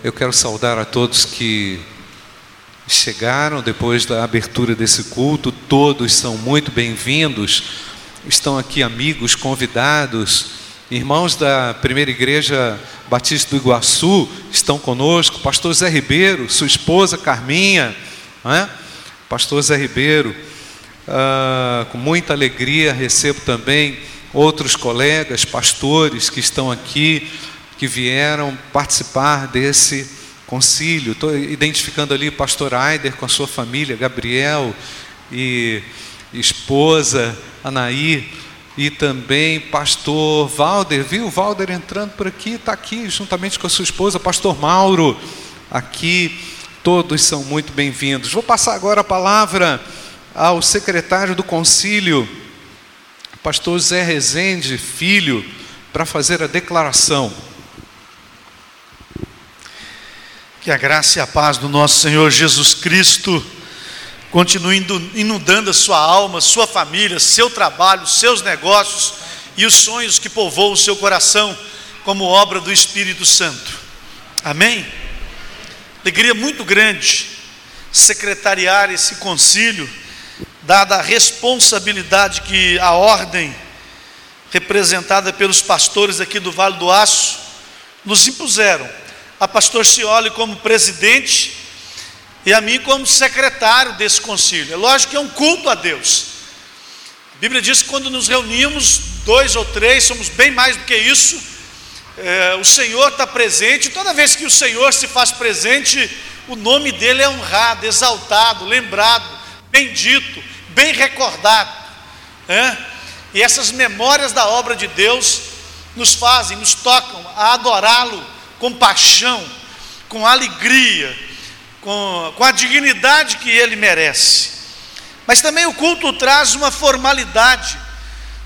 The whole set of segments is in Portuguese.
Eu quero saudar a todos que chegaram depois da abertura desse culto, todos são muito bem-vindos. Estão aqui amigos, convidados, irmãos da primeira igreja Batista do Iguaçu estão conosco, pastor Zé Ribeiro, sua esposa Carminha, é? pastor Zé Ribeiro, ah, com muita alegria recebo também outros colegas, pastores que estão aqui, que vieram participar desse concílio. Estou identificando ali o pastor Aider com a sua família, Gabriel e esposa Anaí, e também pastor Valder, viu? Valder entrando por aqui, está aqui juntamente com a sua esposa, pastor Mauro, aqui. Todos são muito bem-vindos. Vou passar agora a palavra ao secretário do concílio, pastor Zé Rezende, filho, para fazer a declaração. Que a graça e a paz do nosso Senhor Jesus Cristo continue inundando a sua alma, sua família, seu trabalho, seus negócios e os sonhos que povoam o seu coração como obra do Espírito Santo. Amém? Alegria muito grande secretariar esse concílio, dada a responsabilidade que a ordem representada pelos pastores aqui do Vale do Aço nos impuseram a pastor Cioli como presidente e a mim como secretário desse concílio. É lógico que é um culto a Deus. A Bíblia diz que quando nos reunimos, dois ou três, somos bem mais do que isso, é, o Senhor está presente, toda vez que o Senhor se faz presente, o nome dele é honrado, exaltado, lembrado, bendito, bem recordado. É? E essas memórias da obra de Deus nos fazem, nos tocam a adorá-lo com paixão, com alegria, com, com a dignidade que ele merece. Mas também o culto traz uma formalidade,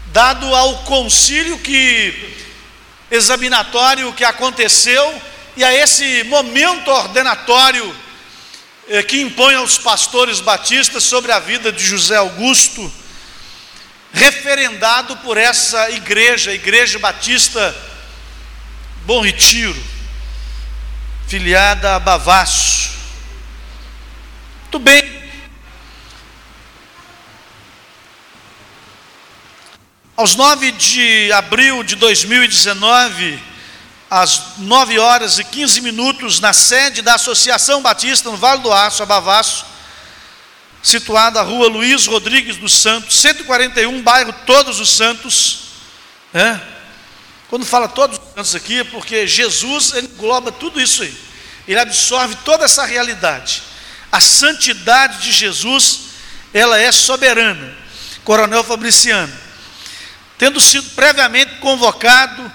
dado ao concílio que examinatório que aconteceu e a esse momento ordenatório eh, que impõe aos pastores batistas sobre a vida de José Augusto, referendado por essa igreja, Igreja Batista Bom Retiro filiada a Bavaço. Muito bem. Aos 9 de abril de 2019, às 9 horas e 15 minutos, na sede da Associação Batista no Vale do Aço, a Bavaço, situada a rua Luiz Rodrigues dos Santos, 141, bairro Todos os Santos, né? Quando fala todos os santos aqui, é porque Jesus engloba tudo isso aí. Ele absorve toda essa realidade. A santidade de Jesus, ela é soberana. Coronel Fabriciano, tendo sido previamente convocado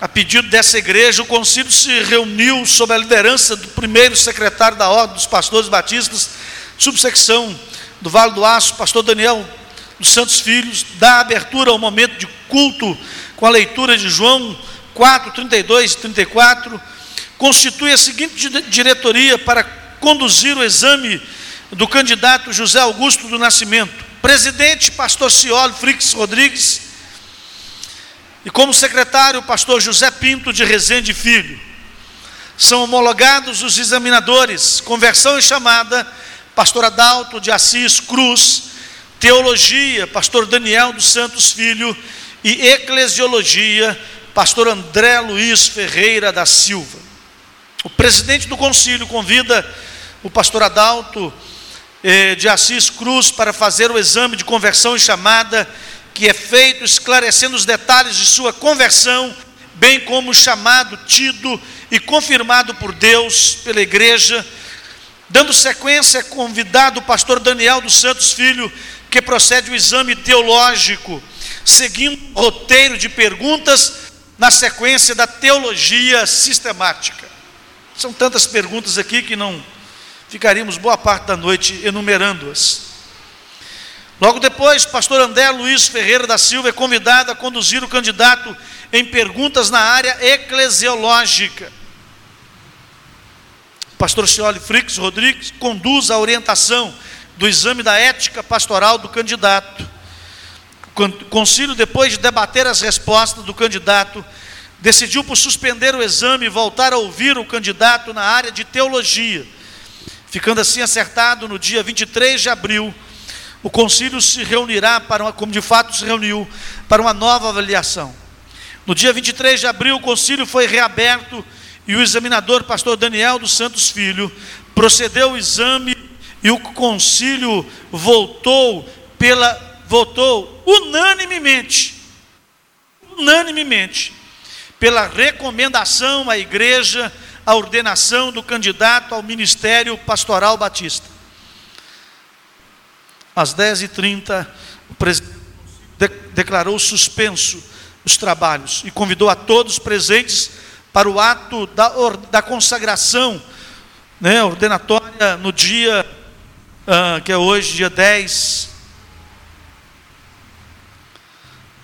a pedido dessa igreja, o concílio se reuniu sob a liderança do primeiro secretário da Ordem dos Pastores Batistas, subsecção do Vale do Aço, pastor Daniel dos Santos Filhos, dá abertura ao momento de culto com a leitura de João 4, 32 e 34, constitui a seguinte diretoria para conduzir o exame do candidato José Augusto do Nascimento. Presidente, pastor Cioli Frix Rodrigues, e como secretário, pastor José Pinto de Rezende Filho. São homologados os examinadores, conversão e chamada, pastor Adalto de Assis Cruz, teologia, pastor Daniel dos Santos Filho, e Eclesiologia, pastor André Luiz Ferreira da Silva. O presidente do concílio convida o pastor Adalto eh, de Assis Cruz para fazer o exame de conversão e chamada, que é feito esclarecendo os detalhes de sua conversão, bem como o chamado tido e confirmado por Deus, pela igreja. Dando sequência, é convidado o pastor Daniel dos Santos Filho, que procede o exame teológico seguindo um roteiro de perguntas na sequência da teologia sistemática. São tantas perguntas aqui que não ficaríamos boa parte da noite enumerando-as. Logo depois, pastor André Luiz Ferreira da Silva é convidado a conduzir o candidato em perguntas na área eclesiológica. Pastor Cioli Frix Rodrigues conduz a orientação do exame da ética pastoral do candidato concílio, depois de debater as respostas do candidato, decidiu por suspender o exame e voltar a ouvir o candidato na área de teologia. Ficando assim acertado, no dia 23 de abril, o concílio se reunirá para uma, como de fato se reuniu, para uma nova avaliação. No dia 23 de abril, o concílio foi reaberto e o examinador, pastor Daniel dos Santos Filho, procedeu o exame e o concílio voltou pela votou unanimemente unanimemente pela recomendação à igreja a ordenação do candidato ao ministério pastoral batista. Às 10h30, o presidente declarou suspenso os trabalhos e convidou a todos presentes para o ato da, da consagração né, ordenatória no dia, uh, que é hoje, dia 10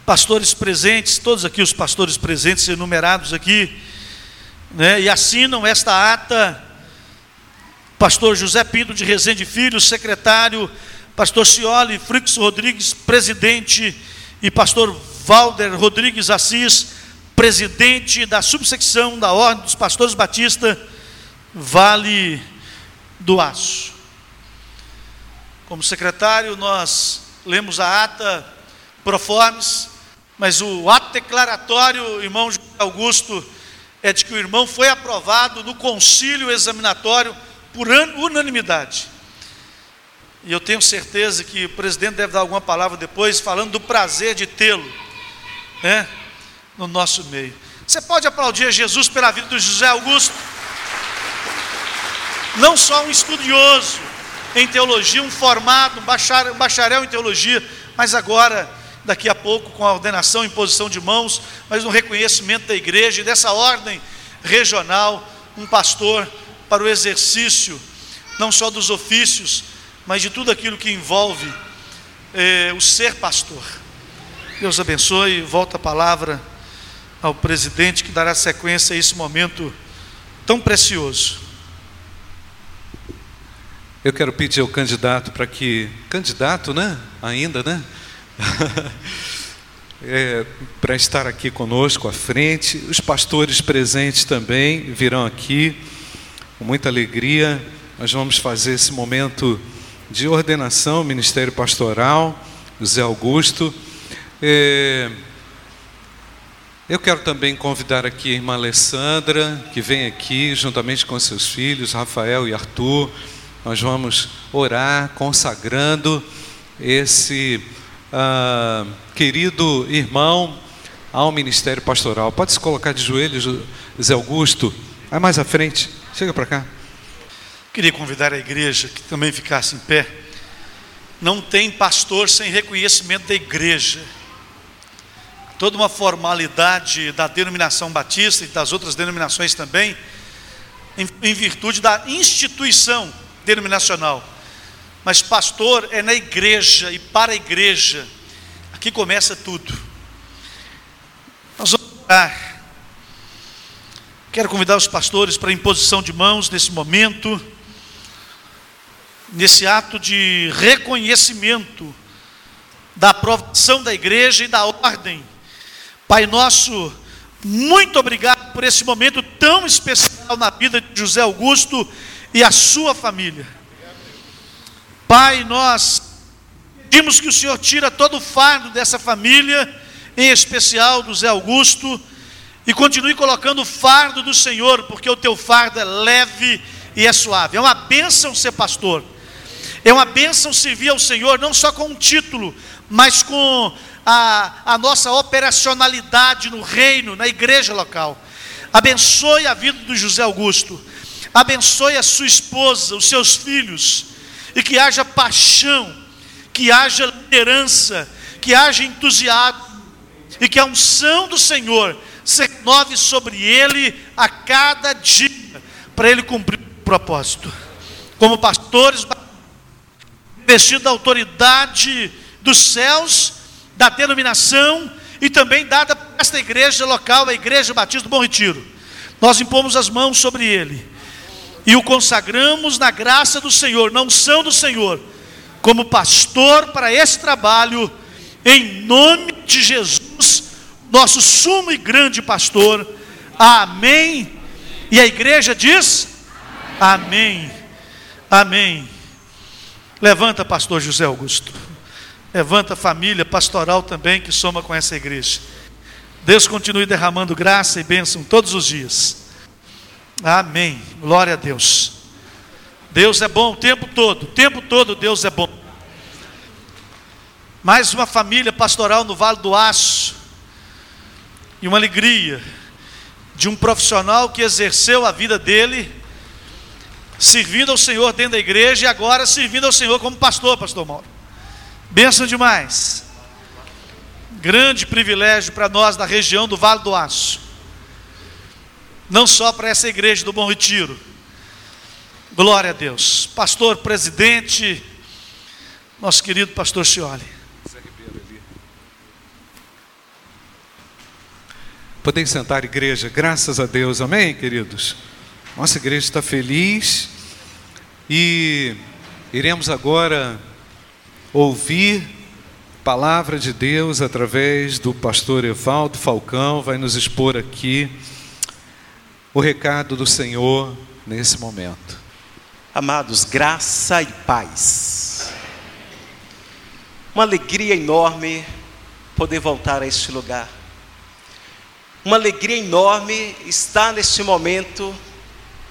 pastores presentes, todos aqui os pastores presentes enumerados aqui, né, e assinam esta ata, pastor José Pinto de Rezende Filho, secretário, pastor Cioli Frix Rodrigues, presidente, e pastor Valder Rodrigues Assis, presidente da subsecção da Ordem dos Pastores Batista, Vale do Aço. Como secretário, nós lemos a ata proformes, mas o ato declaratório, irmão Augusto, é de que o irmão foi aprovado no concílio examinatório por unanimidade. E eu tenho certeza que o presidente deve dar alguma palavra depois, falando do prazer de tê-lo né, no nosso meio. Você pode aplaudir a Jesus pela vida do José Augusto? Não só um estudioso em teologia, um formado, um bacharel, um bacharel em teologia, mas agora daqui a pouco com a ordenação e imposição de mãos, mas no reconhecimento da igreja e dessa ordem regional, um pastor para o exercício, não só dos ofícios, mas de tudo aquilo que envolve eh, o ser pastor. Deus abençoe, volta a palavra ao presidente que dará sequência a esse momento tão precioso. Eu quero pedir ao candidato para que, candidato, né? Ainda, né? é, para estar aqui conosco à frente. Os pastores presentes também virão aqui com muita alegria. Nós vamos fazer esse momento de ordenação, ministério pastoral, José Augusto. É, eu quero também convidar aqui a irmã Alessandra, que vem aqui juntamente com seus filhos, Rafael e Arthur. Nós vamos orar consagrando esse ah, querido irmão ao ministério pastoral. Pode se colocar de joelhos, Zé Augusto. Vai mais à frente. Chega para cá. Queria convidar a igreja que também ficasse em pé. Não tem pastor sem reconhecimento da igreja. Toda uma formalidade da denominação batista e das outras denominações também, em, em virtude da instituição denominacional mas pastor é na igreja e para a igreja. Aqui começa tudo. Nós vamos orar. Quero convidar os pastores para a imposição de mãos nesse momento, nesse ato de reconhecimento da aprovação da igreja e da ordem. Pai nosso, muito obrigado por esse momento tão especial na vida de José Augusto e a sua família. Pai, nós pedimos que o Senhor tira todo o fardo dessa família, em especial do Zé Augusto, e continue colocando o fardo do Senhor, porque o teu fardo é leve e é suave. É uma bênção ser pastor. É uma bênção servir ao Senhor, não só com um título, mas com a, a nossa operacionalidade no reino, na igreja local. Abençoe a vida do José Augusto. Abençoe a sua esposa, os seus filhos e que haja paixão, que haja liderança, que haja entusiasmo, e que a unção do Senhor se renove sobre ele a cada dia, para ele cumprir o propósito. Como pastores, vestido da autoridade dos céus, da denominação e também dada para esta igreja local, a Igreja Batista do Bom Retiro. Nós impomos as mãos sobre ele e o consagramos na graça do Senhor, na unção do Senhor, como pastor para esse trabalho, em nome de Jesus, nosso sumo e grande pastor. Amém. E a igreja diz: Amém. Amém. Levanta, pastor José Augusto. Levanta a família pastoral também que soma com essa igreja. Deus continue derramando graça e bênção todos os dias. Amém. Glória a Deus. Deus é bom o tempo todo, o tempo todo Deus é bom. Mais uma família pastoral no Vale do Aço. E uma alegria de um profissional que exerceu a vida dele servindo ao Senhor dentro da igreja e agora servindo ao Senhor como pastor, pastor Mauro. Benção demais. Grande privilégio para nós da região do Vale do Aço. Não só para essa igreja do Bom Retiro. Glória a Deus. Pastor presidente, nosso querido pastor Cioli. Podem sentar, igreja, graças a Deus, amém, queridos? Nossa igreja está feliz e iremos agora ouvir palavra de Deus através do pastor Evaldo Falcão, vai nos expor aqui o recado do Senhor nesse momento. Amados, graça e paz. Uma alegria enorme poder voltar a este lugar. Uma alegria enorme estar neste momento,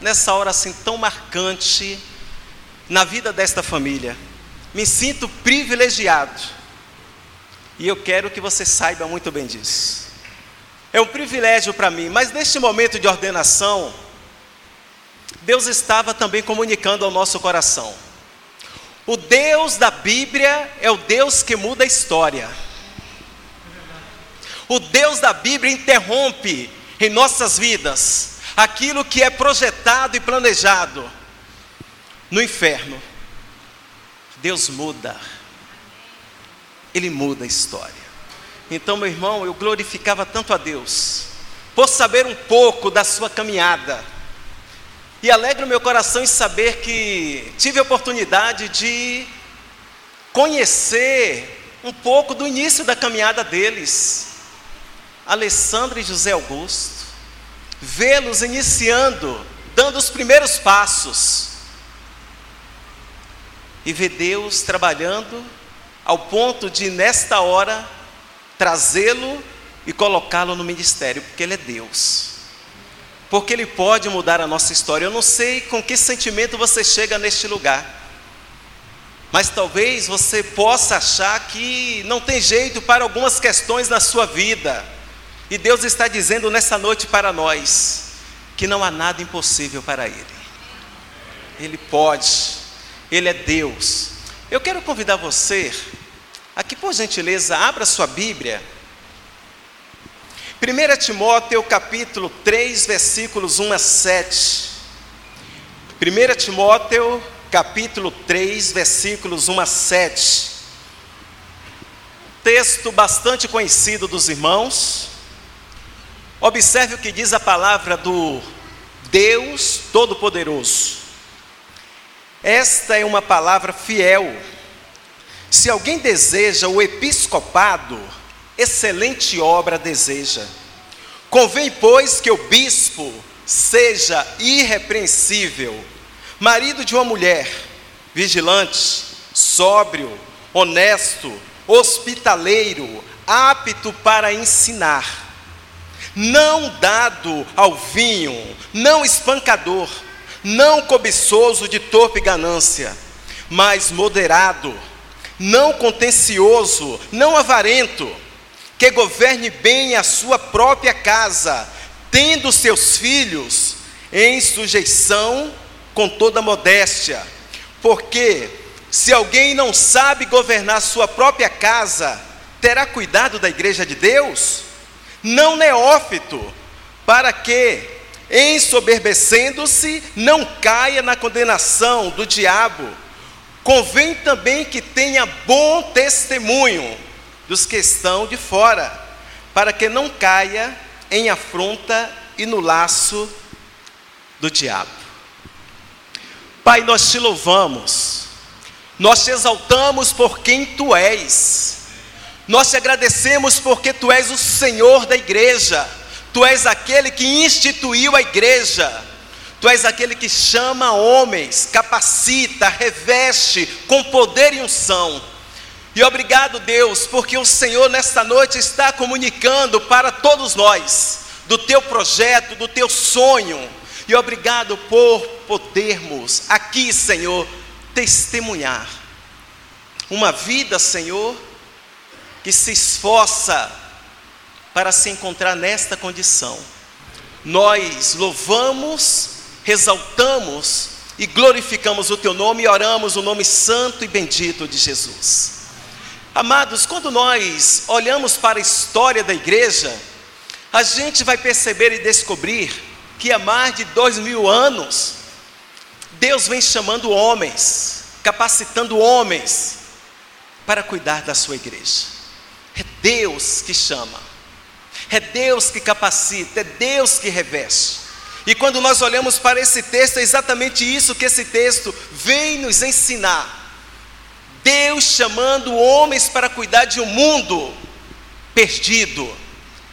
nessa hora assim tão marcante na vida desta família. Me sinto privilegiado. E eu quero que você saiba muito bem disso. É um privilégio para mim, mas neste momento de ordenação, Deus estava também comunicando ao nosso coração. O Deus da Bíblia é o Deus que muda a história. O Deus da Bíblia interrompe em nossas vidas aquilo que é projetado e planejado no inferno. Deus muda, Ele muda a história. Então, meu irmão, eu glorificava tanto a Deus, por saber um pouco da sua caminhada, e alegra o meu coração em saber que tive a oportunidade de conhecer um pouco do início da caminhada deles, Alessandro e José Augusto, vê-los iniciando, dando os primeiros passos, e ver Deus trabalhando ao ponto de, nesta hora, trazê-lo e colocá-lo no ministério, porque Ele é Deus. Porque Ele pode mudar a nossa história. Eu não sei com que sentimento você chega neste lugar, mas talvez você possa achar que não tem jeito para algumas questões na sua vida, e Deus está dizendo nessa noite para nós que não há nada impossível para Ele. Ele pode, Ele é Deus. Eu quero convidar você Aqui, por gentileza, abra sua Bíblia. 1 Timóteo capítulo 3, versículos 1 a 7. 1 Timóteo capítulo 3, versículos 1 a 7. Texto bastante conhecido dos irmãos. Observe o que diz a palavra do Deus Todo-Poderoso. Esta é uma palavra fiel se alguém deseja o episcopado, excelente obra deseja. Convém, pois, que o bispo seja irrepreensível, marido de uma mulher, vigilante, sóbrio, honesto, hospitaleiro, apto para ensinar, não dado ao vinho, não espancador, não cobiçoso de torpe ganância, mas moderado não contencioso, não avarento, que governe bem a sua própria casa, tendo seus filhos em sujeição com toda modéstia. Porque se alguém não sabe governar sua própria casa, terá cuidado da igreja de Deus? Não neófito, para que, ensoberbecendo-se, não caia na condenação do diabo Convém também que tenha bom testemunho dos que estão de fora, para que não caia em afronta e no laço do diabo. Pai, nós te louvamos, nós te exaltamos por quem tu és. Nós te agradecemos porque tu és o Senhor da igreja, tu és aquele que instituiu a igreja, tu és aquele que chama homens, capacita, reveste com poder e unção. E obrigado, Deus, porque o Senhor nesta noite está comunicando para todos nós do teu projeto, do teu sonho. E obrigado por podermos aqui, Senhor, testemunhar uma vida, Senhor, que se esforça para se encontrar nesta condição. Nós louvamos, exaltamos e glorificamos o teu nome e oramos o nome santo e bendito de Jesus. Amados, quando nós olhamos para a história da igreja, a gente vai perceber e descobrir que há mais de dois mil anos, Deus vem chamando homens, capacitando homens para cuidar da sua igreja. É Deus que chama, é Deus que capacita, é Deus que reveste. E quando nós olhamos para esse texto, é exatamente isso que esse texto vem nos ensinar. Deus chamando homens para cuidar de um mundo perdido.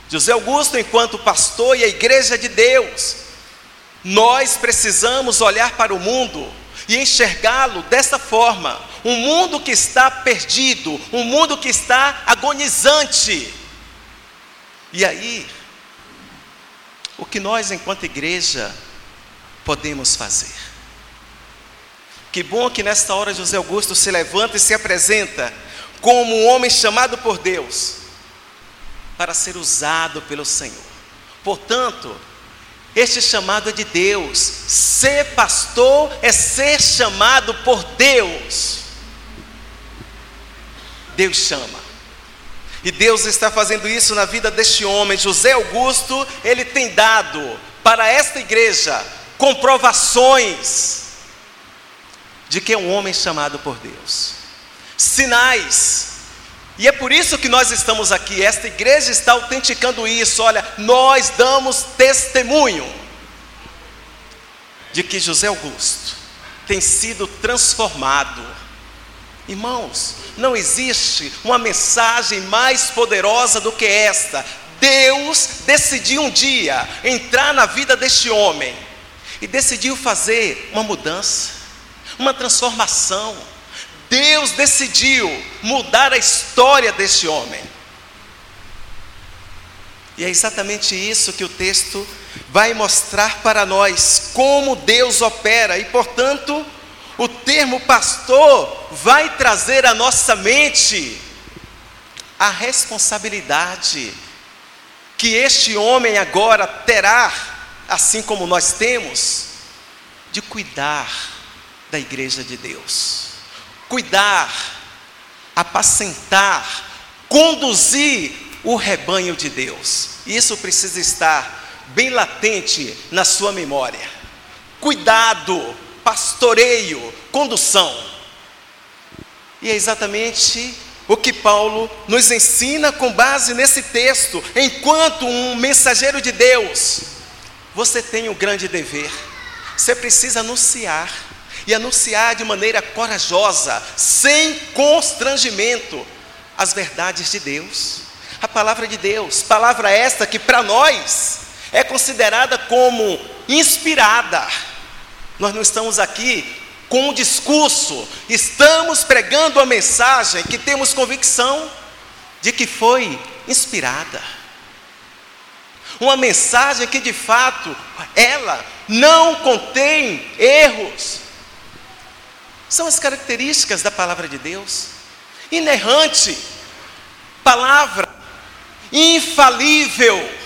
José Augusto, enquanto pastor e a igreja de Deus, nós precisamos olhar para o mundo e enxergá-lo dessa forma: um mundo que está perdido, um mundo que está agonizante. E aí, o que nós, enquanto igreja, podemos fazer? Que bom que nesta hora José Augusto se levanta e se apresenta como um homem chamado por Deus para ser usado pelo Senhor. Portanto, este chamado é de Deus. Ser pastor é ser chamado por Deus. Deus chama. E Deus está fazendo isso na vida deste homem, José Augusto, ele tem dado para esta igreja comprovações de que é um homem chamado por Deus. Sinais. E é por isso que nós estamos aqui. Esta igreja está autenticando isso. Olha, nós damos testemunho de que José Augusto tem sido transformado Irmãos, não existe uma mensagem mais poderosa do que esta. Deus decidiu um dia entrar na vida deste homem e decidiu fazer uma mudança, uma transformação. Deus decidiu mudar a história deste homem. E é exatamente isso que o texto vai mostrar para nós, como Deus opera, e portanto, o termo pastor vai trazer à nossa mente a responsabilidade que este homem agora terá, assim como nós temos, de cuidar da igreja de Deus. Cuidar, apacentar, conduzir o rebanho de Deus. Isso precisa estar bem latente na sua memória. Cuidado pastoreio, condução. E é exatamente o que Paulo nos ensina com base nesse texto. Enquanto um mensageiro de Deus, você tem um grande dever. Você precisa anunciar e anunciar de maneira corajosa, sem constrangimento, as verdades de Deus, a palavra de Deus, palavra esta que para nós é considerada como inspirada nós não estamos aqui com um discurso, estamos pregando a mensagem que temos convicção de que foi inspirada. Uma mensagem que de fato ela não contém erros. São as características da palavra de Deus. Inerrante, palavra infalível.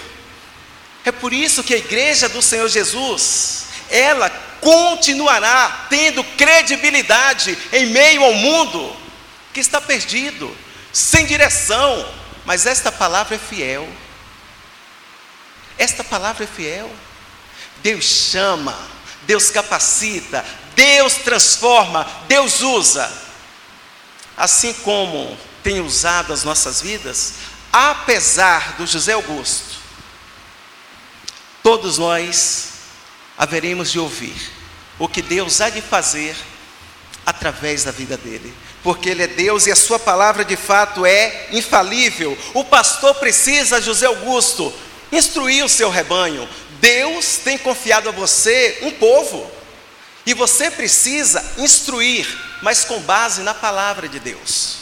É por isso que a igreja do Senhor Jesus, ela continuará tendo credibilidade em meio ao mundo que está perdido, sem direção, mas esta palavra é fiel. Esta palavra é fiel. Deus chama, Deus capacita, Deus transforma, Deus usa. Assim como tem usado as nossas vidas, apesar do José Augusto, todos nós haveremos de ouvir o que Deus há de fazer através da vida dele, porque ele é Deus e a sua palavra de fato é infalível. O pastor precisa, José Augusto, instruir o seu rebanho. Deus tem confiado a você um povo, e você precisa instruir, mas com base na palavra de Deus.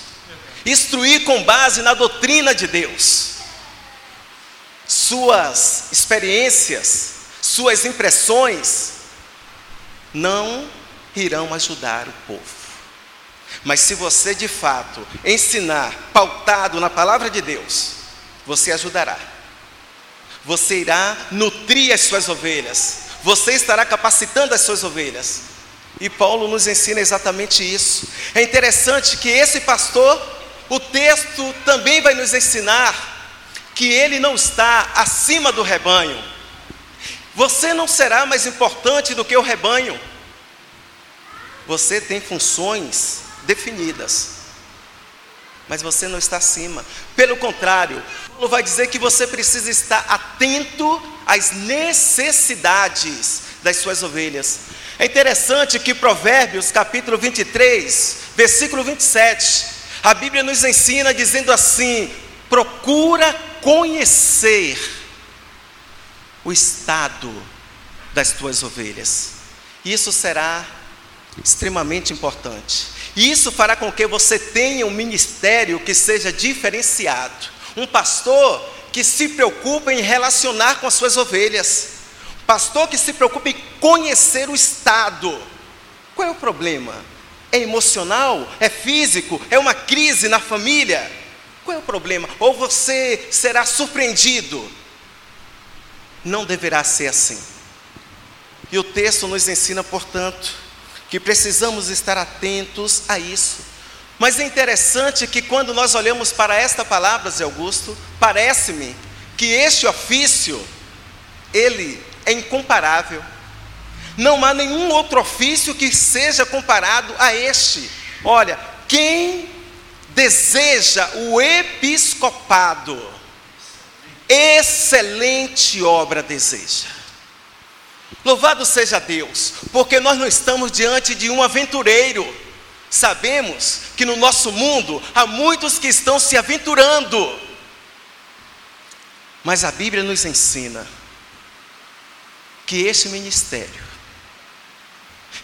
Instruir com base na doutrina de Deus. Suas experiências, suas impressões não irão ajudar o povo. Mas se você de fato ensinar pautado na palavra de Deus, você ajudará. Você irá nutrir as suas ovelhas. Você estará capacitando as suas ovelhas. E Paulo nos ensina exatamente isso. É interessante que esse pastor, o texto também vai nos ensinar que ele não está acima do rebanho. Você não será mais importante do que o rebanho. Você tem funções definidas, mas você não está acima. Pelo contrário, Paulo vai dizer que você precisa estar atento às necessidades das suas ovelhas. É interessante que Provérbios, capítulo 23, versículo 27, a Bíblia nos ensina dizendo assim: procura conhecer o estado das tuas ovelhas. Isso será extremamente importante. E isso fará com que você tenha um ministério que seja diferenciado. Um pastor que se preocupa em relacionar com as suas ovelhas. Pastor que se preocupa em conhecer o estado. Qual é o problema? É emocional? É físico? É uma crise na família? Qual é o problema? Ou você será surpreendido? Não deverá ser assim. E o texto nos ensina, portanto, que precisamos estar atentos a isso. Mas é interessante que quando nós olhamos para esta palavra, Zé Augusto, parece-me que este ofício, ele é incomparável. Não há nenhum outro ofício que seja comparado a este. Olha, quem deseja o episcopado, excelente obra deseja. Louvado seja Deus, porque nós não estamos diante de um aventureiro. Sabemos que no nosso mundo há muitos que estão se aventurando. Mas a Bíblia nos ensina que este ministério,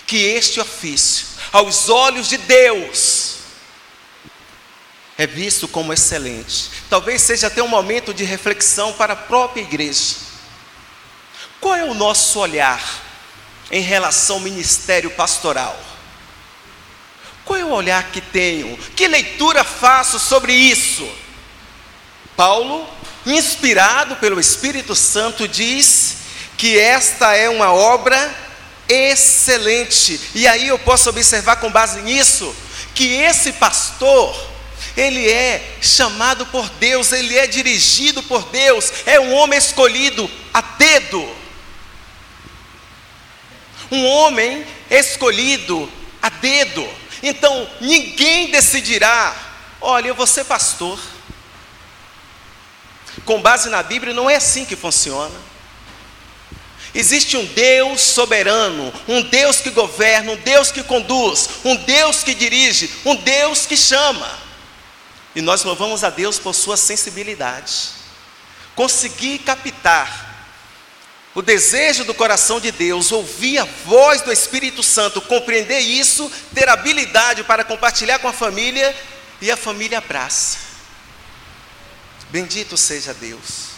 que este ofício, aos olhos de Deus, é visto como excelente. Talvez seja até um momento de reflexão para a própria igreja. Qual é o nosso olhar em relação ao ministério pastoral? Qual é o olhar que tenho? Que leitura faço sobre isso? Paulo, inspirado pelo Espírito Santo, diz que esta é uma obra excelente. E aí eu posso observar com base nisso que esse pastor, ele é chamado por Deus, ele é dirigido por Deus, é um homem escolhido a dedo um homem escolhido a dedo. Então, ninguém decidirá, olha, eu vou ser pastor. Com base na Bíblia, não é assim que funciona. Existe um Deus soberano, um Deus que governa, um Deus que conduz, um Deus que dirige, um Deus que chama. E nós louvamos a Deus por sua sensibilidade. Conseguir captar o desejo do coração de Deus, ouvir a voz do Espírito Santo, compreender isso, ter habilidade para compartilhar com a família e a família abraça. Bendito seja Deus.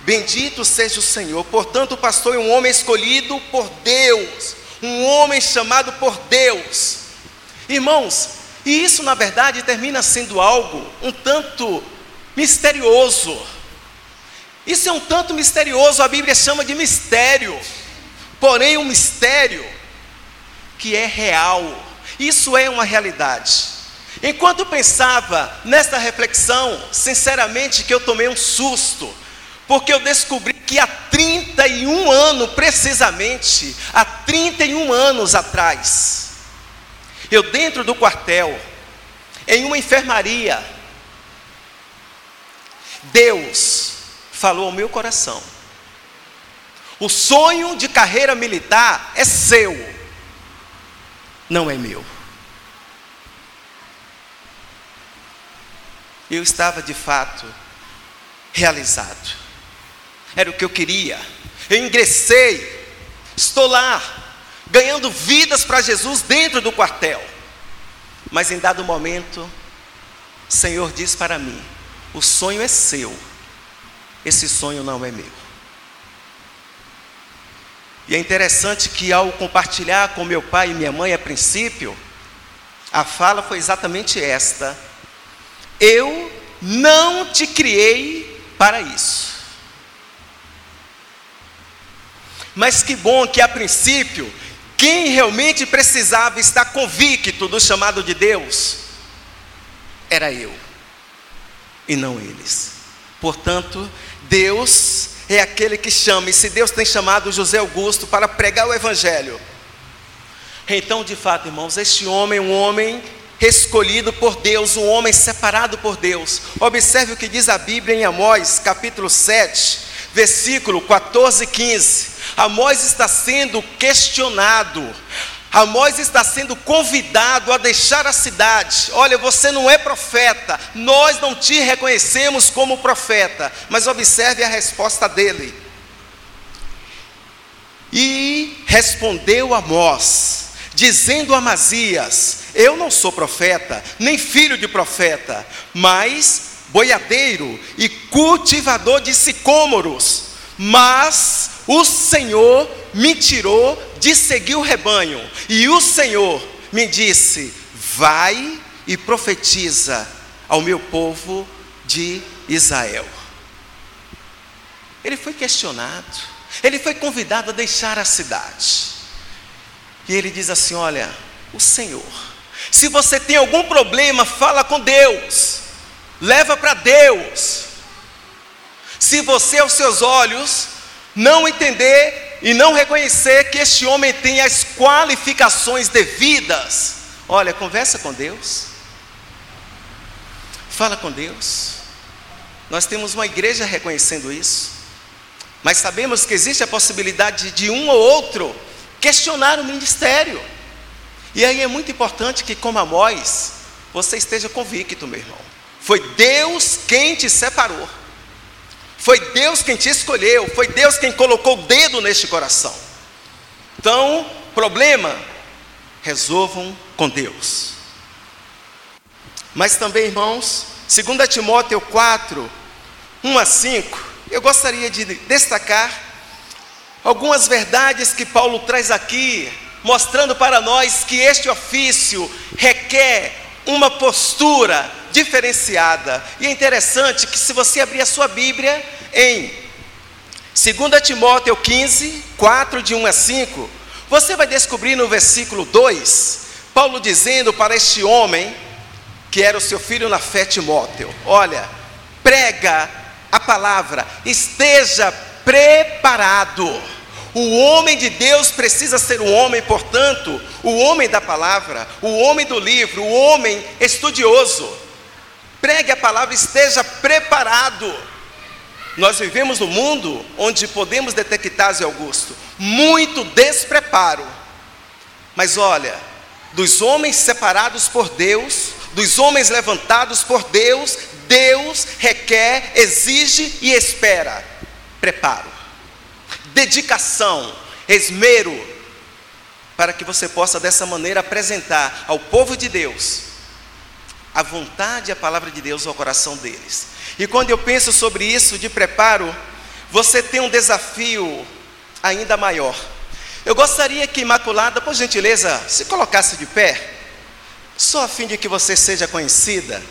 Bendito seja o Senhor. Portanto, o pastor é um homem escolhido por Deus, um homem chamado por Deus. Irmãos, e isso na verdade termina sendo algo um tanto misterioso. Isso é um tanto misterioso, a Bíblia chama de mistério. Porém, um mistério que é real. Isso é uma realidade. Enquanto pensava nesta reflexão, sinceramente que eu tomei um susto, porque eu descobri que há 31 anos, precisamente, há 31 anos atrás, eu dentro do quartel, em uma enfermaria, Deus falou ao meu coração. O sonho de carreira militar é seu, não é meu. Eu estava de fato realizado, era o que eu queria. Eu ingressei, estou lá, ganhando vidas para Jesus dentro do quartel. Mas em dado momento, o Senhor diz para mim: o sonho é seu, esse sonho não é meu. E é interessante que ao compartilhar com meu pai e minha mãe a princípio, a fala foi exatamente esta: Eu não te criei para isso. Mas que bom que a princípio, quem realmente precisava estar convicto do chamado de Deus era eu e não eles. Portanto, Deus é aquele que chama, e se Deus tem chamado José Augusto para pregar o Evangelho, então de fato, irmãos, este homem é um homem escolhido por Deus, um homem separado por Deus. Observe o que diz a Bíblia em Amós, capítulo 7, versículo 14 e 15. Amós está sendo questionado. Amós está sendo convidado a deixar a cidade. Olha, você não é profeta, nós não te reconhecemos como profeta. Mas observe a resposta dele. E respondeu Amós, dizendo a Amazias: Eu não sou profeta, nem filho de profeta, mas boiadeiro e cultivador de sicômoros. Mas o Senhor me tirou de seguir o rebanho, e o Senhor me disse: Vai e profetiza ao meu povo de Israel. Ele foi questionado, ele foi convidado a deixar a cidade. E ele diz assim: Olha, o Senhor, se você tem algum problema, fala com Deus, leva para Deus. Se você, aos seus olhos, não entender e não reconhecer que este homem tem as qualificações devidas, olha, conversa com Deus, fala com Deus. Nós temos uma igreja reconhecendo isso, mas sabemos que existe a possibilidade de um ou outro questionar o ministério. E aí é muito importante que, como Amós, você esteja convicto, meu irmão. Foi Deus quem te separou. Foi Deus quem te escolheu, foi Deus quem colocou o dedo neste coração. Então, problema, resolvam com Deus. Mas também, irmãos, 2 Timóteo 4, 1 a 5, eu gostaria de destacar algumas verdades que Paulo traz aqui, mostrando para nós que este ofício requer uma postura diferenciada. E é interessante que, se você abrir a sua Bíblia em 2 Timóteo 15, 4, de 1 a 5, você vai descobrir no versículo 2, Paulo dizendo para este homem, que era o seu filho na fé, Timóteo: Olha, prega a palavra, esteja preparado. O homem de Deus precisa ser um homem, portanto, o homem da palavra, o homem do livro, o homem estudioso. Pregue a palavra, esteja preparado. Nós vivemos num mundo onde podemos detectar, Zé Augusto, muito despreparo. Mas olha, dos homens separados por Deus, dos homens levantados por Deus, Deus requer, exige e espera preparo, dedicação, esmero, para que você possa dessa maneira apresentar ao povo de Deus a vontade e a palavra de Deus ao coração deles. E quando eu penso sobre isso de preparo, você tem um desafio ainda maior. Eu gostaria que Imaculada, por gentileza, se colocasse de pé, só a fim de que você seja conhecida.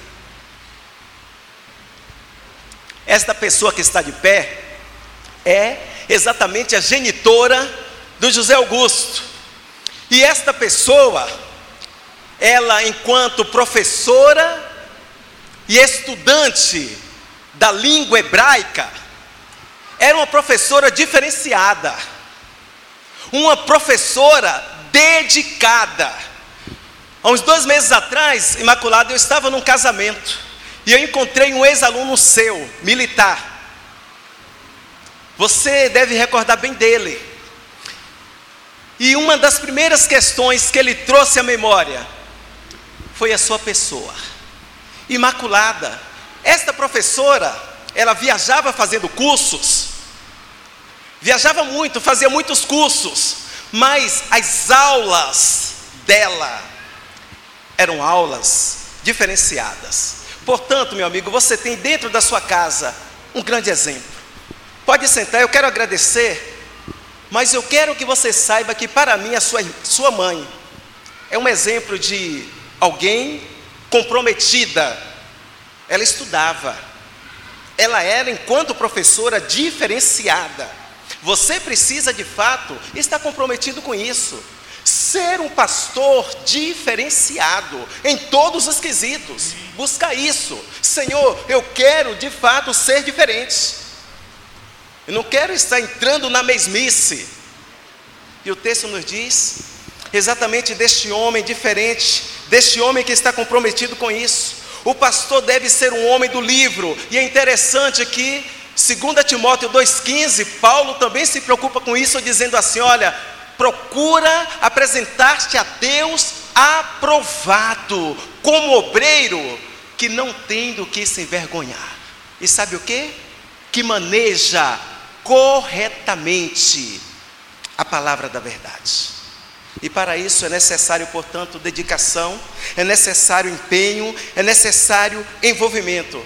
Esta pessoa que está de pé é exatamente a genitora do José Augusto. E esta pessoa ela, enquanto professora e estudante da língua hebraica, era uma professora diferenciada, uma professora dedicada. Há uns dois meses atrás, Imaculada, eu estava num casamento e eu encontrei um ex-aluno seu, militar. Você deve recordar bem dele. E uma das primeiras questões que ele trouxe à memória foi a sua pessoa, imaculada, esta professora, ela viajava fazendo cursos, viajava muito, fazia muitos cursos, mas as aulas dela eram aulas diferenciadas. Portanto, meu amigo, você tem dentro da sua casa um grande exemplo. Pode sentar, eu quero agradecer, mas eu quero que você saiba que para mim a sua, sua mãe é um exemplo de alguém comprometida. Ela estudava, ela era, enquanto professora, diferenciada. Você precisa de fato estar comprometido com isso. Ser um pastor diferenciado em todos os quesitos. Busca isso. Senhor, eu quero de fato ser diferente. Eu não quero estar entrando na mesmice. E o texto nos diz exatamente deste homem diferente, deste homem que está comprometido com isso. O pastor deve ser um homem do livro. E é interessante que, segundo Timóteo 2,15, Paulo também se preocupa com isso, dizendo assim: olha, procura apresentar-te a Deus aprovado, como obreiro que não tem do que se envergonhar. E sabe o que? Que maneja corretamente a palavra da verdade. E para isso é necessário, portanto, dedicação, é necessário empenho, é necessário envolvimento.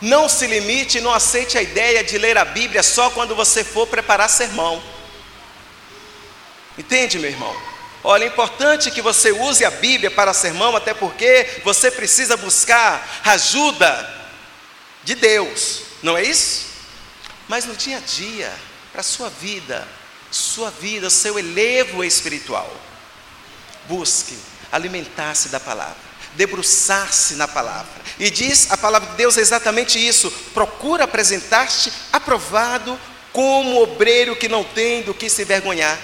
Não se limite, não aceite a ideia de ler a Bíblia só quando você for preparar sermão. Entende, meu irmão? Olha, é importante que você use a Bíblia para sermão, até porque você precisa buscar ajuda de Deus, não é isso? Mas no dia a dia, para a sua vida, sua vida, seu elevo espiritual, busque alimentar-se da palavra, debruçar-se na palavra. E diz a palavra de Deus exatamente isso: procura apresentar-te aprovado como obreiro que não tem do que se vergonhar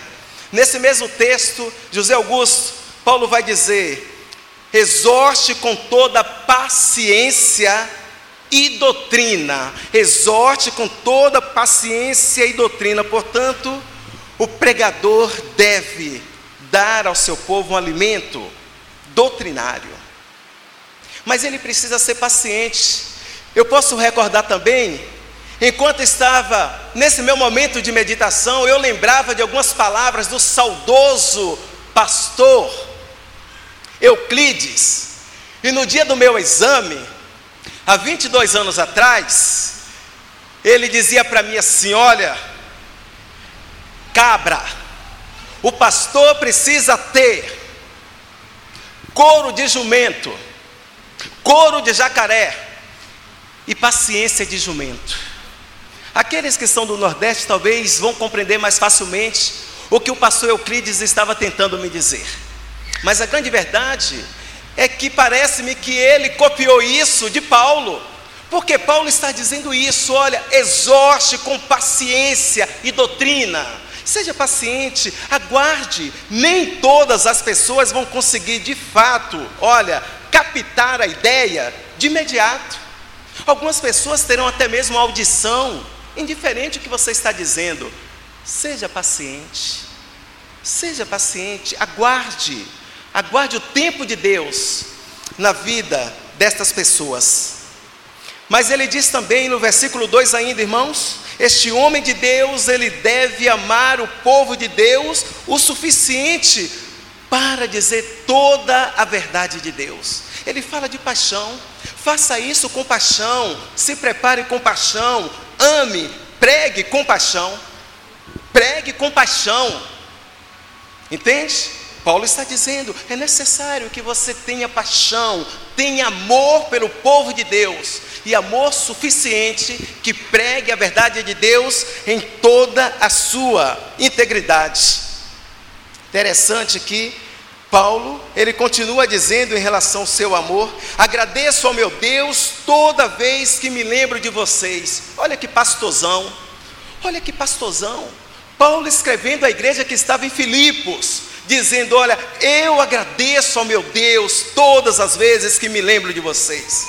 Nesse mesmo texto, José Augusto, Paulo vai dizer: exorte com toda paciência e doutrina, exorte com toda paciência e doutrina. Portanto, o pregador deve dar ao seu povo um alimento doutrinário. Mas ele precisa ser paciente. Eu posso recordar também Enquanto estava nesse meu momento de meditação, eu lembrava de algumas palavras do saudoso pastor Euclides. E no dia do meu exame, há 22 anos atrás, ele dizia para mim assim: Olha, cabra, o pastor precisa ter couro de jumento, couro de jacaré e paciência de jumento. Aqueles que são do Nordeste talvez vão compreender mais facilmente o que o pastor Euclides estava tentando me dizer. Mas a grande verdade é que parece-me que ele copiou isso de Paulo. Porque Paulo está dizendo isso, olha, exorte com paciência e doutrina. Seja paciente, aguarde. Nem todas as pessoas vão conseguir de fato, olha, captar a ideia de imediato. Algumas pessoas terão até mesmo audição indiferente o que você está dizendo, seja paciente, seja paciente, aguarde, aguarde o tempo de Deus na vida destas pessoas. Mas ele diz também no versículo 2 ainda, irmãos, este homem de Deus, ele deve amar o povo de Deus o suficiente para dizer toda a verdade de Deus. Ele fala de paixão, faça isso com paixão, se prepare com paixão, ame, pregue compaixão, pregue compaixão. Entende? Paulo está dizendo: é necessário que você tenha paixão, tenha amor pelo povo de Deus, e amor suficiente que pregue a verdade de Deus em toda a sua integridade. Interessante que Paulo, ele continua dizendo em relação ao seu amor: agradeço ao meu Deus toda vez que me lembro de vocês. Olha que pastorzão, olha que pastorzão. Paulo escrevendo à igreja que estava em Filipos, dizendo: Olha, eu agradeço ao meu Deus todas as vezes que me lembro de vocês.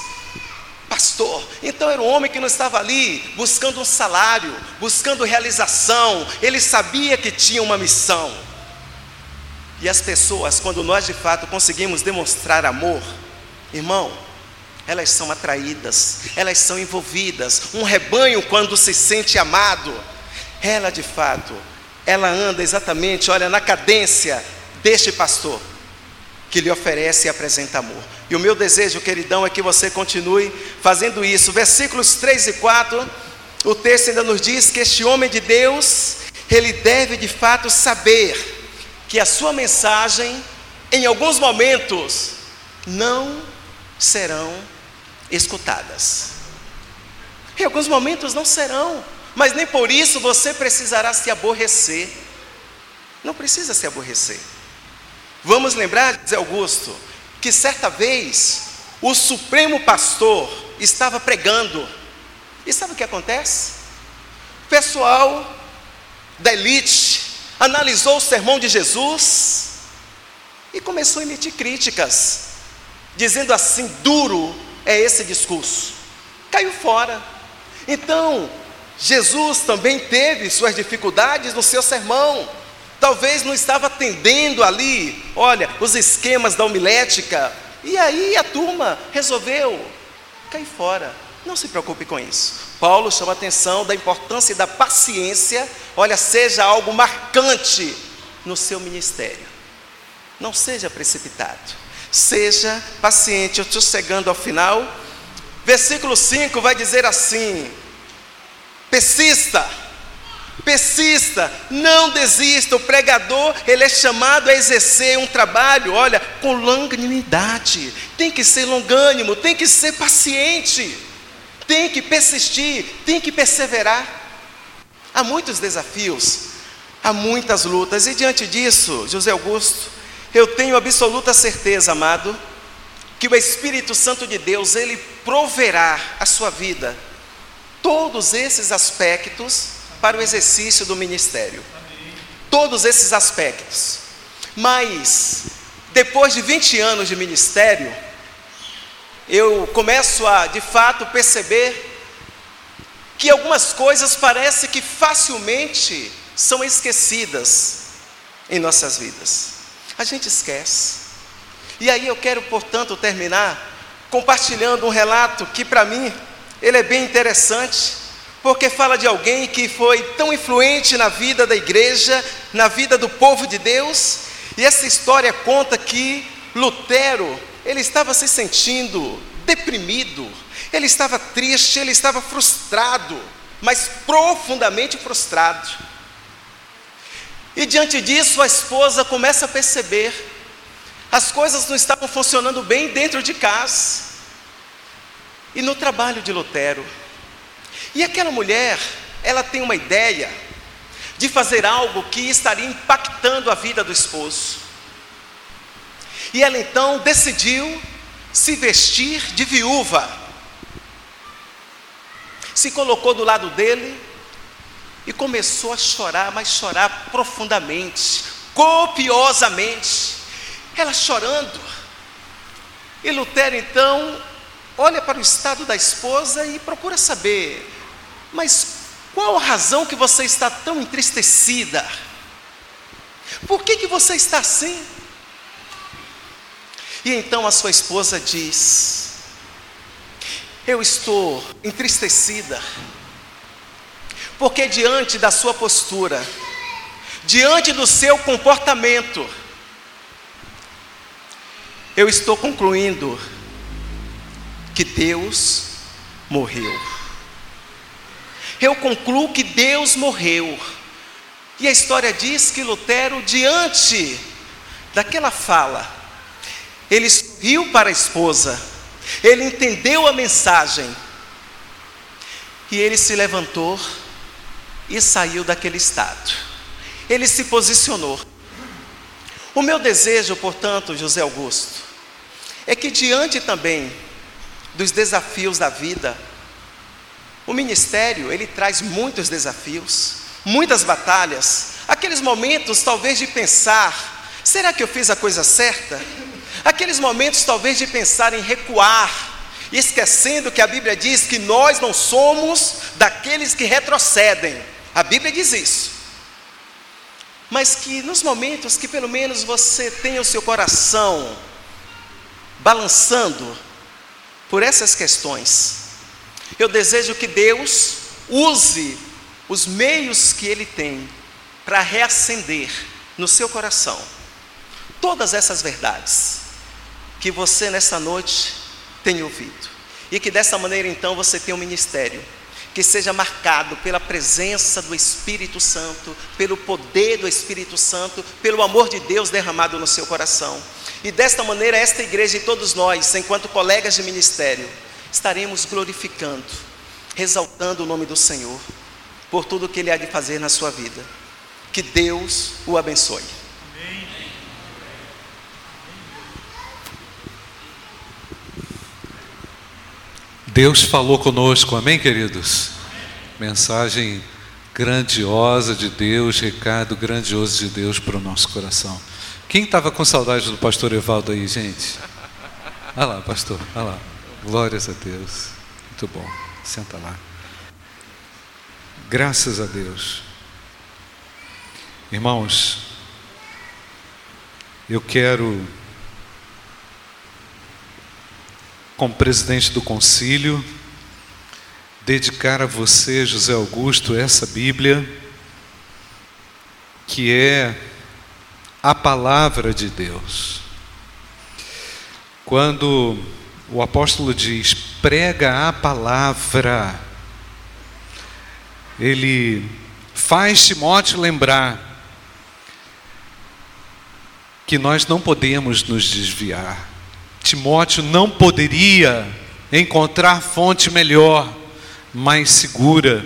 Pastor, então era um homem que não estava ali buscando um salário, buscando realização, ele sabia que tinha uma missão. E as pessoas, quando nós de fato conseguimos demonstrar amor, irmão, elas são atraídas, elas são envolvidas. Um rebanho, quando se sente amado, ela de fato, ela anda exatamente, olha, na cadência deste pastor, que lhe oferece e apresenta amor. E o meu desejo, queridão, é que você continue fazendo isso. Versículos 3 e 4, o texto ainda nos diz que este homem de Deus, ele deve de fato saber que a sua mensagem, em alguns momentos, não serão escutadas. Em alguns momentos não serão, mas nem por isso você precisará se aborrecer. Não precisa se aborrecer. Vamos lembrar, diz Augusto, que certa vez o Supremo Pastor estava pregando. E sabe o que acontece? O pessoal da elite analisou o sermão de Jesus e começou a emitir críticas, dizendo assim: duro é esse discurso. Caiu fora. Então, Jesus também teve suas dificuldades no seu sermão. Talvez não estava atendendo ali, olha, os esquemas da homilética. E aí a turma resolveu cair fora. Não se preocupe com isso. Paulo chama a atenção da importância da paciência, olha, seja algo marcante no seu ministério. Não seja precipitado. Seja paciente. Eu estou chegando ao final. Versículo 5 vai dizer assim: persista, persista, não desista. O pregador, ele é chamado a exercer um trabalho, olha, com longanimidade. Tem que ser longânimo, tem que ser paciente, tem que persistir, tem que perseverar. Há muitos desafios, há muitas lutas, e diante disso, José Augusto, eu tenho absoluta certeza, amado, que o Espírito Santo de Deus, ele proverá a sua vida todos esses aspectos para o exercício do ministério. Todos esses aspectos. Mas depois de 20 anos de ministério, eu começo a, de fato, perceber que algumas coisas parece que facilmente são esquecidas em nossas vidas a gente esquece. E aí eu quero, portanto, terminar compartilhando um relato que para mim ele é bem interessante, porque fala de alguém que foi tão influente na vida da igreja, na vida do povo de Deus, e essa história conta que Lutero, ele estava se sentindo deprimido, ele estava triste, ele estava frustrado, mas profundamente frustrado. E diante disso, a esposa começa a perceber, as coisas não estavam funcionando bem dentro de casa e no trabalho de Lutero. E aquela mulher, ela tem uma ideia de fazer algo que estaria impactando a vida do esposo. E ela então decidiu se vestir de viúva. Se colocou do lado dele e começou a chorar, mas chorar profundamente, copiosamente. Ela chorando. E Lutero então olha para o estado da esposa e procura saber: mas qual a razão que você está tão entristecida? Por que, que você está assim? E então a sua esposa diz: Eu estou entristecida porque diante da sua postura, diante do seu comportamento, eu estou concluindo que Deus morreu. Eu concluo que Deus morreu. E a história diz que Lutero, diante daquela fala, ele sorriu para a esposa, ele entendeu a mensagem, e ele se levantou e saiu daquele estado. Ele se posicionou. O meu desejo, portanto, José Augusto, é que diante também dos desafios da vida, o ministério, ele traz muitos desafios, muitas batalhas, aqueles momentos talvez de pensar, será que eu fiz a coisa certa? Aqueles momentos talvez de pensar em recuar, esquecendo que a Bíblia diz que nós não somos daqueles que retrocedem, a Bíblia diz isso. Mas que nos momentos que pelo menos você tenha o seu coração balançando, por essas questões. Eu desejo que Deus use os meios que Ele tem para reacender no seu coração todas essas verdades que você nessa noite tem ouvido. E que dessa maneira então você tenha um ministério que seja marcado pela presença do Espírito Santo, pelo poder do Espírito Santo, pelo amor de Deus derramado no seu coração. E desta maneira, esta igreja e todos nós, enquanto colegas de ministério, estaremos glorificando, exaltando o nome do Senhor por tudo que Ele há de fazer na sua vida. Que Deus o abençoe. Deus falou conosco, amém, queridos? Mensagem grandiosa de Deus, recado grandioso de Deus para o nosso coração. Quem estava com saudade do pastor Evaldo aí, gente? Olha lá, pastor, olha lá. Glórias a Deus. Muito bom. Senta lá. Graças a Deus. Irmãos, eu quero como presidente do concílio, dedicar a você, José Augusto, essa Bíblia, que é a palavra de Deus. Quando o apóstolo diz, prega a palavra, ele faz Timóteo lembrar que nós não podemos nos desviar. Timóteo não poderia encontrar fonte melhor, mais segura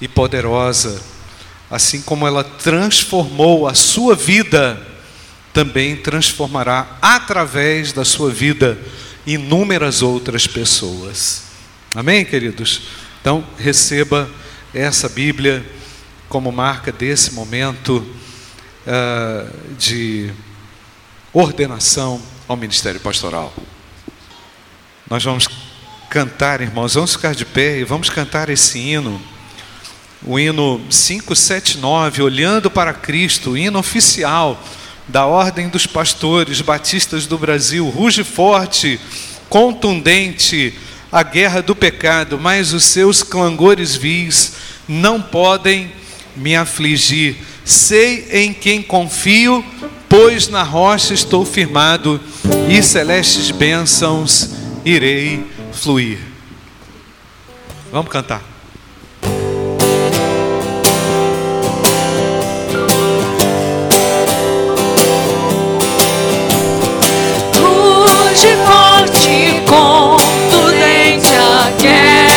e poderosa, assim como ela transformou a sua vida, também transformará através da sua vida inúmeras outras pessoas. Amém, queridos? Então, receba essa Bíblia como marca desse momento uh, de ordenação ao ministério pastoral. Nós vamos cantar, irmãos, vamos ficar de pé e vamos cantar esse hino. O hino 579, Olhando para Cristo, hino oficial da Ordem dos Pastores Batistas do Brasil, ruge forte, contundente, a guerra do pecado, mas os seus clangores vis não podem me afligir. Sei em quem confio, pois na rocha estou firmado e celestes bênçãos irei fluir. Vamos cantar. Ruge forte contundente a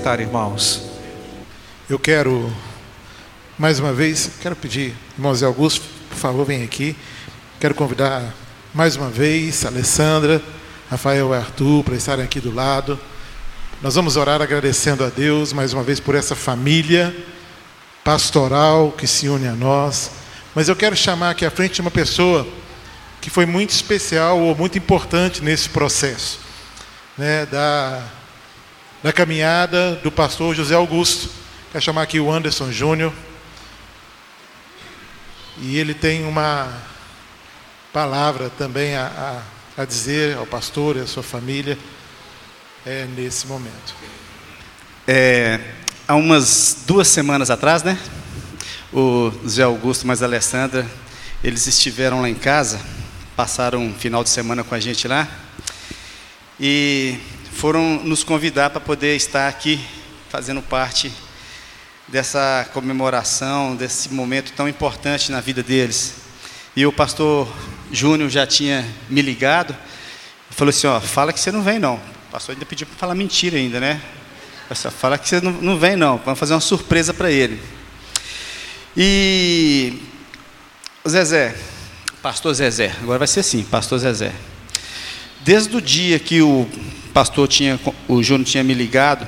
sentar, irmãos. Eu quero, mais uma vez, quero pedir, irmão Zé Augusto, por favor, vem aqui. Quero convidar mais uma vez Alessandra, Rafael e Arthur para estarem aqui do lado. Nós vamos orar agradecendo a Deus mais uma vez por essa família pastoral que se une a nós. Mas eu quero chamar aqui à frente uma pessoa que foi muito especial ou muito importante nesse processo, né, da, da caminhada do pastor José Augusto. Quero chamar aqui o Anderson Júnior. E ele tem uma palavra também a, a, a dizer ao pastor e à sua família é, nesse momento. É, há umas duas semanas atrás, né? O Zé Augusto mais a Alessandra, eles estiveram lá em casa, passaram um final de semana com a gente lá e foram nos convidar para poder estar aqui fazendo parte dessa comemoração, desse momento tão importante na vida deles. E o pastor Júnior já tinha me ligado, falou assim, ó, fala que você não vem não. O pastor ainda pediu para falar mentira ainda, né? Fala que você não, não vem não, vamos fazer uma surpresa para ele. E Zezé, pastor Zezé, agora vai ser assim, pastor Zezé. Desde o dia que o pastor tinha, o Júnior tinha me ligado,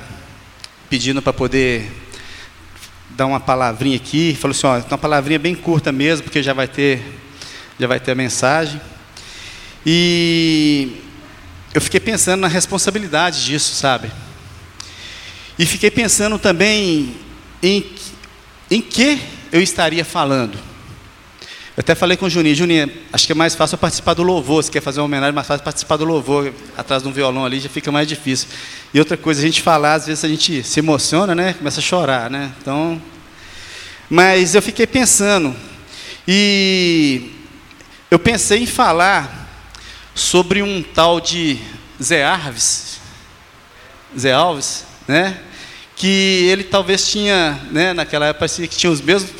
pedindo para poder dar uma palavrinha aqui, falou assim, ó, uma palavrinha bem curta mesmo, porque já vai ter, já vai ter a mensagem. E eu fiquei pensando na responsabilidade disso, sabe? E fiquei pensando também em, em que eu estaria falando. Eu até falei com o Juninho, Juninho, acho que é mais fácil participar do louvor, se quer fazer uma homenagem, é mais fácil participar do louvor, atrás de um violão ali já fica mais difícil. E outra coisa, a gente falar, às vezes a gente se emociona, né? Começa a chorar, né? Então, mas eu fiquei pensando, e eu pensei em falar sobre um tal de Zé Alves, Zé Alves, né? Que ele talvez tinha, né, naquela época parecia que tinha os mesmos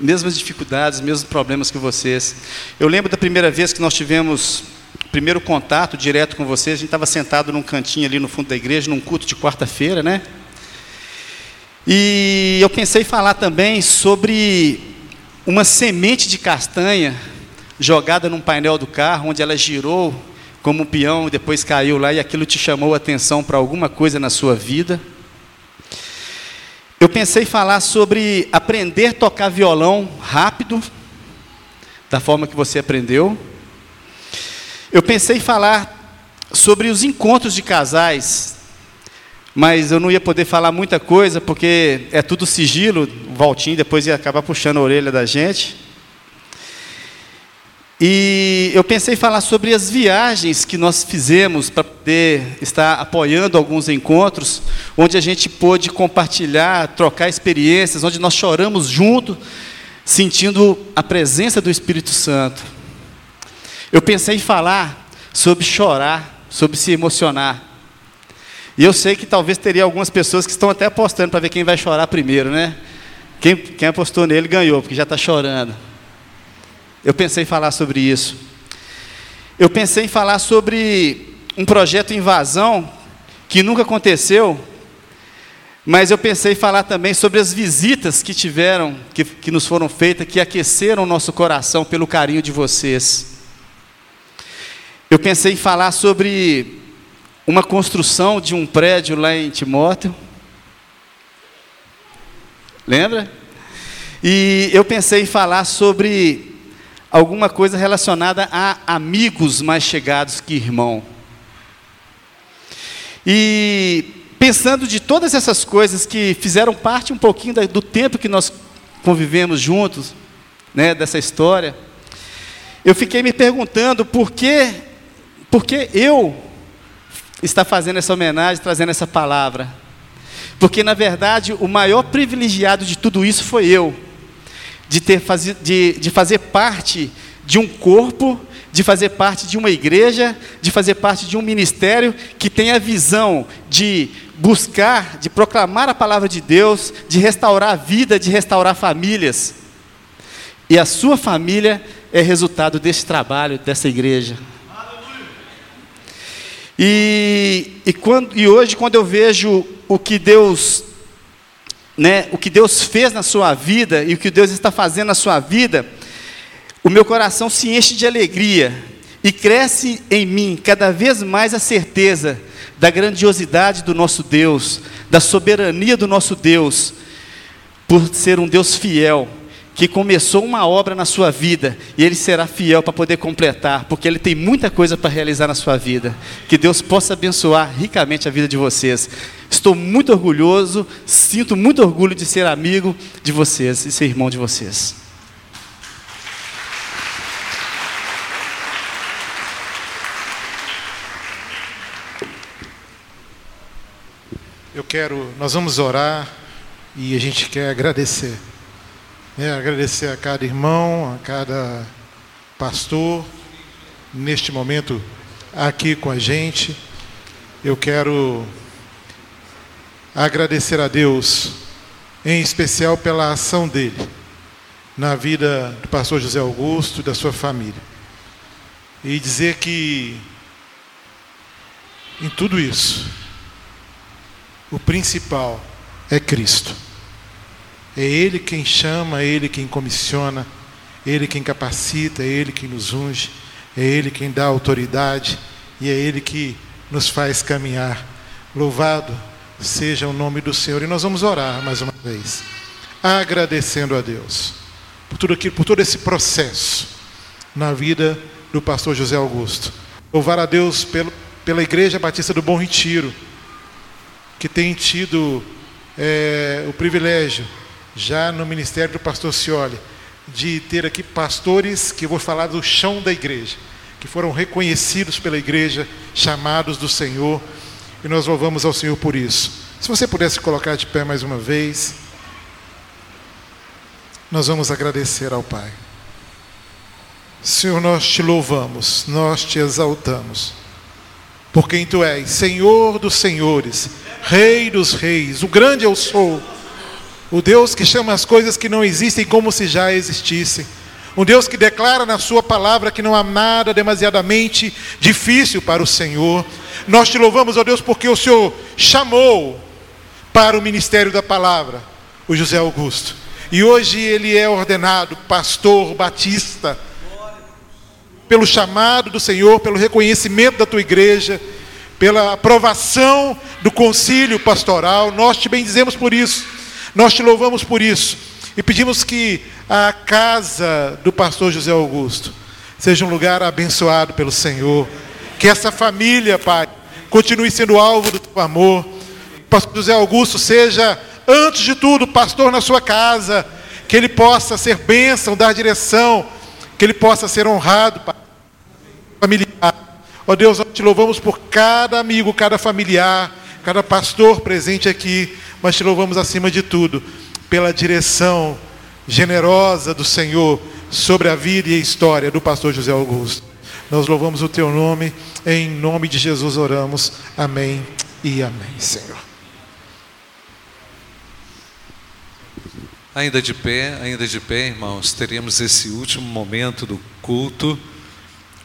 mesmas dificuldades, mesmos problemas que vocês. Eu lembro da primeira vez que nós tivemos primeiro contato direto com vocês, a gente estava sentado num cantinho ali no fundo da igreja, num culto de quarta-feira, né? E eu pensei falar também sobre uma semente de castanha jogada num painel do carro, onde ela girou como um peão, depois caiu lá e aquilo te chamou a atenção para alguma coisa na sua vida. Eu pensei falar sobre aprender a tocar violão rápido, da forma que você aprendeu. Eu pensei falar sobre os encontros de casais, mas eu não ia poder falar muita coisa porque é tudo sigilo. O Valtinho depois ia acabar puxando a orelha da gente. E eu pensei em falar sobre as viagens que nós fizemos para poder estar apoiando alguns encontros, onde a gente pôde compartilhar, trocar experiências, onde nós choramos junto, sentindo a presença do Espírito Santo. Eu pensei em falar sobre chorar, sobre se emocionar. E eu sei que talvez teria algumas pessoas que estão até apostando para ver quem vai chorar primeiro, né? Quem, quem apostou nele ganhou, porque já está chorando. Eu pensei em falar sobre isso. Eu pensei em falar sobre um projeto invasão que nunca aconteceu, mas eu pensei em falar também sobre as visitas que tiveram, que, que nos foram feitas, que aqueceram o nosso coração pelo carinho de vocês. Eu pensei em falar sobre uma construção de um prédio lá em Timóteo. Lembra? E eu pensei em falar sobre alguma coisa relacionada a amigos mais chegados que irmão. E pensando de todas essas coisas que fizeram parte um pouquinho do tempo que nós convivemos juntos, né, dessa história, eu fiquei me perguntando por que, por que eu está fazendo essa homenagem, trazendo essa palavra. Porque, na verdade, o maior privilegiado de tudo isso foi eu de, ter de, de fazer parte de um corpo, de fazer parte de uma igreja, de fazer parte de um ministério que tem a visão de buscar, de proclamar a palavra de Deus, de restaurar a vida, de restaurar famílias. E a sua família é resultado desse trabalho, dessa igreja. E, e, quando, e hoje, quando eu vejo o que Deus né, o que Deus fez na sua vida e o que Deus está fazendo na sua vida, o meu coração se enche de alegria e cresce em mim cada vez mais a certeza da grandiosidade do nosso Deus, da soberania do nosso Deus, por ser um Deus fiel, que começou uma obra na sua vida e ele será fiel para poder completar, porque ele tem muita coisa para realizar na sua vida. Que Deus possa abençoar ricamente a vida de vocês. Estou muito orgulhoso, sinto muito orgulho de ser amigo de vocês e ser irmão de vocês. Eu quero, nós vamos orar e a gente quer agradecer. Né? agradecer a cada irmão, a cada pastor, neste momento aqui com a gente. Eu quero agradecer a Deus, em especial pela ação dele na vida do pastor José Augusto e da sua família. E dizer que em tudo isso, o principal é Cristo. É Ele quem chama, é Ele quem comissiona, é Ele quem capacita, é Ele quem nos unge, é Ele quem dá autoridade e é Ele que nos faz caminhar. Louvado seja o nome do Senhor. E nós vamos orar mais uma vez, agradecendo a Deus por tudo aquilo, por todo esse processo na vida do pastor José Augusto. Louvar a Deus pelo, pela Igreja Batista do Bom Retiro, que tem tido é, o privilégio, já no ministério do pastor Cioli, de ter aqui pastores que eu vou falar do chão da igreja, que foram reconhecidos pela igreja, chamados do Senhor, e nós louvamos ao Senhor por isso. Se você pudesse colocar de pé mais uma vez, nós vamos agradecer ao Pai. Senhor, nós te louvamos, nós te exaltamos, por quem tu és, Senhor dos senhores, Rei dos reis, o grande eu sou, o Deus que chama as coisas que não existem como se já existissem. Um Deus que declara na Sua palavra que não há nada demasiadamente difícil para o Senhor. Nós te louvamos, ó Deus, porque o Senhor chamou para o ministério da palavra o José Augusto. E hoje ele é ordenado pastor batista, pelo chamado do Senhor, pelo reconhecimento da tua igreja, pela aprovação do concílio pastoral. Nós te bendizemos por isso, nós te louvamos por isso. E pedimos que a casa do pastor José Augusto seja um lugar abençoado pelo Senhor, que essa família, Pai, continue sendo alvo do teu amor. Pastor José Augusto seja, antes de tudo, pastor na sua casa, que ele possa ser bênção, dar direção, que ele possa ser honrado, Pai, familiar. Ó Deus, nós te louvamos por cada amigo, cada familiar, cada pastor presente aqui, mas te louvamos acima de tudo pela direção generosa do Senhor sobre a vida e a história do pastor José Augusto. Nós louvamos o teu nome, em nome de Jesus oramos. Amém e amém, Senhor. Ainda de pé, ainda de pé, irmãos, teríamos esse último momento do culto,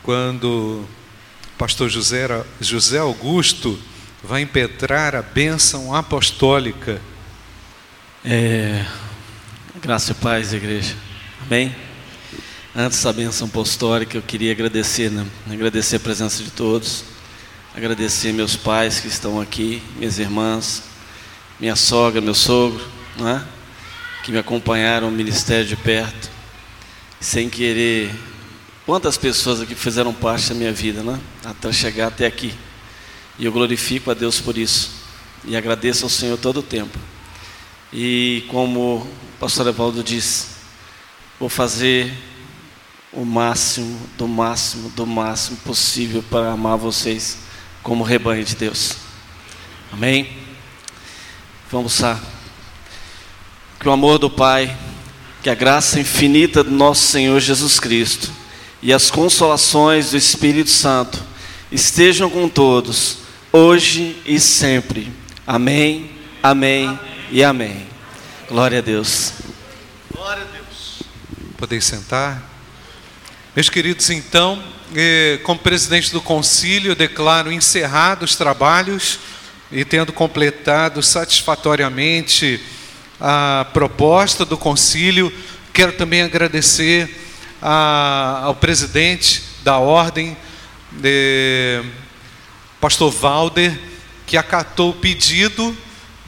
quando o pastor José, José Augusto vai impetrar a bênção apostólica. É, graça e paz, igreja. Amém? Antes da bênção apostólica, eu queria agradecer, né? agradecer a presença de todos, agradecer meus pais que estão aqui, minhas irmãs, minha sogra, meu sogro, não é? que me acompanharam o ministério de perto, sem querer. Quantas pessoas aqui fizeram parte da minha vida, né? Até chegar até aqui. E eu glorifico a Deus por isso. E agradeço ao Senhor todo o tempo. E como o pastor Evaldo disse, vou fazer o máximo, do máximo, do máximo possível para amar vocês como rebanho de Deus. Amém? Vamos lá. Que o amor do Pai, que a graça infinita do nosso Senhor Jesus Cristo e as consolações do Espírito Santo estejam com todos, hoje e sempre. Amém, amém, amém. e amém. Glória a Deus. Glória a Deus. Podem sentar. Meus queridos, então, eh, como presidente do concílio, declaro encerrados os trabalhos e tendo completado satisfatoriamente a proposta do concílio, quero também agradecer a, ao presidente da ordem, de, pastor Valder, que acatou o pedido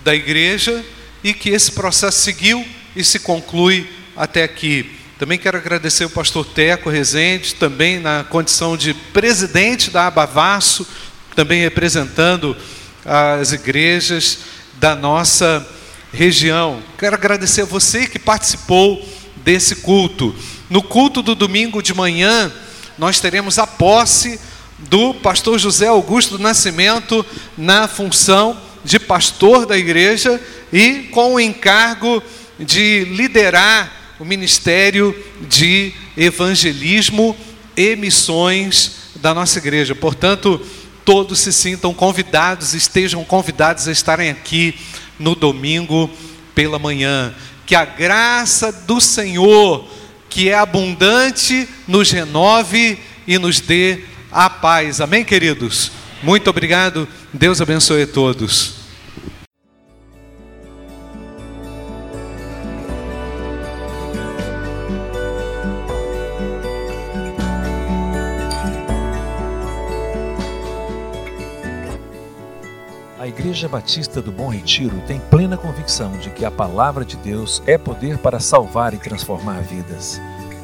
da igreja e que esse processo seguiu e se conclui até aqui. Também quero agradecer o pastor Teco Rezende, também na condição de presidente da Abavasso, também representando as igrejas da nossa região. Quero agradecer a você que participou desse culto. No culto do domingo de manhã, nós teremos a posse do pastor José Augusto Nascimento na função de pastor da igreja e com o encargo de liderar o ministério de evangelismo e missões da nossa igreja. Portanto, todos se sintam convidados, estejam convidados a estarem aqui no domingo pela manhã. Que a graça do Senhor, que é abundante, nos renove e nos dê a paz. Amém, queridos? Muito obrigado. Deus abençoe a todos. A Igreja Batista do Bom Retiro tem plena convicção de que a palavra de Deus é poder para salvar e transformar vidas.